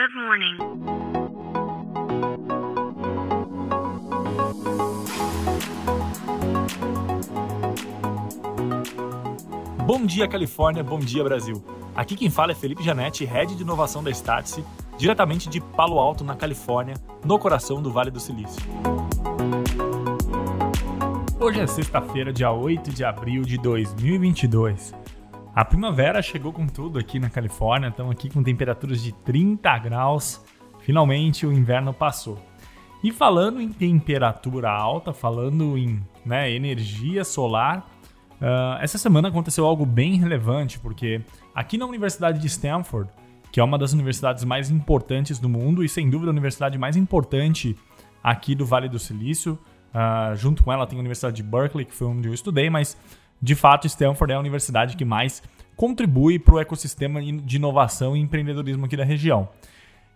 Good morning. Bom dia, Califórnia. Bom dia, Brasil. Aqui quem fala é Felipe Janetti, Head de Inovação da Startse, diretamente de Palo Alto, na Califórnia, no coração do Vale do Silício. Hoje é sexta-feira, dia 8 de abril de 2022. A primavera chegou com tudo aqui na Califórnia, estamos aqui com temperaturas de 30 graus. Finalmente o inverno passou. E falando em temperatura alta, falando em né, energia solar, uh, essa semana aconteceu algo bem relevante, porque aqui na Universidade de Stanford, que é uma das universidades mais importantes do mundo e sem dúvida a universidade mais importante aqui do Vale do Silício, uh, junto com ela tem a Universidade de Berkeley, que foi onde eu estudei, mas de fato, Stanford é a universidade que mais contribui para o ecossistema de inovação e empreendedorismo aqui da região.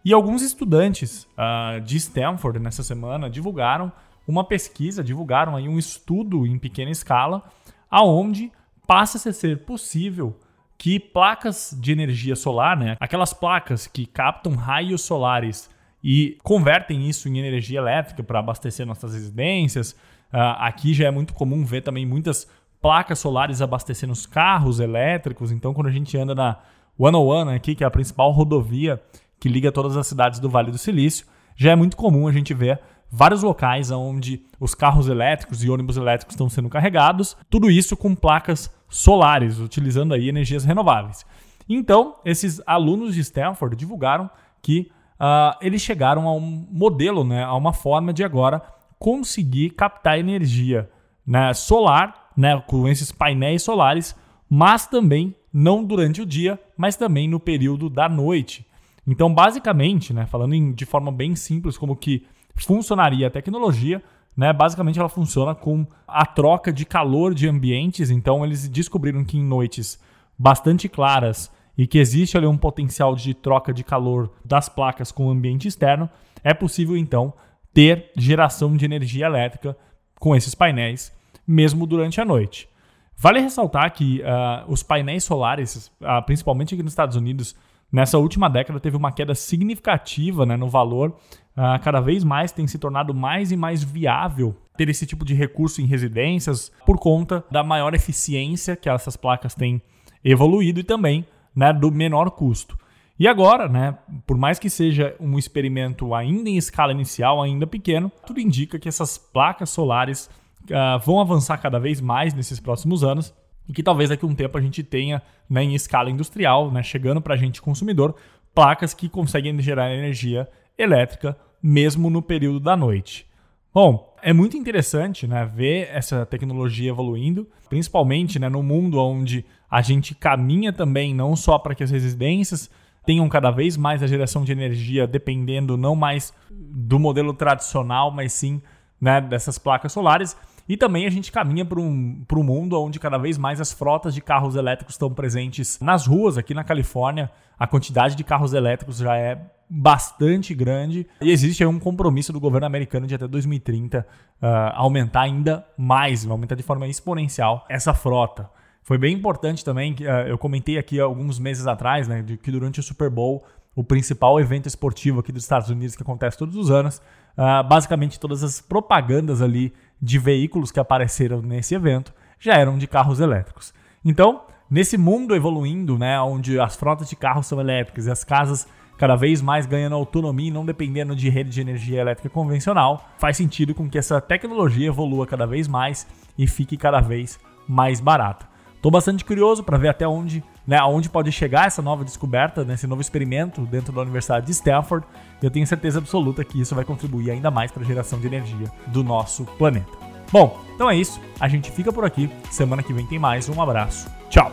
E alguns estudantes uh, de Stanford nessa semana divulgaram uma pesquisa, divulgaram aí um estudo em pequena escala, aonde passa a ser possível que placas de energia solar, né, aquelas placas que captam raios solares e convertem isso em energia elétrica para abastecer nossas residências. Uh, aqui já é muito comum ver também muitas placas solares abastecendo os carros elétricos. Então, quando a gente anda na 101 aqui, que é a principal rodovia que liga todas as cidades do Vale do Silício, já é muito comum a gente ver vários locais onde os carros elétricos e ônibus elétricos estão sendo carregados, tudo isso com placas solares, utilizando aí energias renováveis. Então, esses alunos de Stanford divulgaram que uh, eles chegaram a um modelo, né, a uma forma de agora conseguir captar energia né, solar né, com esses painéis solares, mas também não durante o dia, mas também no período da noite. Então, basicamente, né, falando em, de forma bem simples como que funcionaria a tecnologia, né, basicamente ela funciona com a troca de calor de ambientes. Então, eles descobriram que em noites bastante claras e que existe ali um potencial de troca de calor das placas com o ambiente externo, é possível então ter geração de energia elétrica com esses painéis mesmo durante a noite. Vale ressaltar que uh, os painéis solares, uh, principalmente aqui nos Estados Unidos, nessa última década teve uma queda significativa né, no valor. Uh, cada vez mais tem se tornado mais e mais viável ter esse tipo de recurso em residências por conta da maior eficiência que essas placas têm evoluído e também né, do menor custo. E agora, né, por mais que seja um experimento ainda em escala inicial, ainda pequeno, tudo indica que essas placas solares uh, vão avançar cada vez mais nesses próximos anos e que talvez daqui a um tempo a gente tenha né, em escala industrial, né, chegando para a gente consumidor, placas que conseguem gerar energia elétrica mesmo no período da noite. Bom, é muito interessante né, ver essa tecnologia evoluindo, principalmente né, no mundo onde a gente caminha também não só para que as residências tenham cada vez mais a geração de energia dependendo não mais do modelo tradicional, mas sim né, dessas placas solares, e também a gente caminha para um, um mundo onde cada vez mais as frotas de carros elétricos estão presentes nas ruas. Aqui na Califórnia, a quantidade de carros elétricos já é bastante grande e existe um compromisso do governo americano de até 2030 uh, ah, aumentar ainda mais, aumentar de forma exponencial essa frota. Foi bem importante também, uh, eu comentei aqui alguns meses atrás, né, que durante o Super Bowl, o principal evento esportivo aqui dos Estados Unidos que acontece todos os anos, uh, basicamente todas as propagandas ali de veículos que apareceram nesse evento já eram de carros elétricos. Então, nesse mundo evoluindo, né, onde as frotas de carros são elétricas e as casas cada vez mais ganhando autonomia e não dependendo de rede de energia elétrica convencional, faz sentido com que essa tecnologia evolua cada vez mais e fique cada vez mais barata. Estou bastante curioso para ver até onde, né, aonde pode chegar essa nova descoberta, né, esse novo experimento dentro da Universidade de Stanford. Eu tenho certeza absoluta que isso vai contribuir ainda mais para a geração de energia do nosso planeta. Bom, então é isso. A gente fica por aqui. Semana que vem tem mais. Um abraço. Tchau.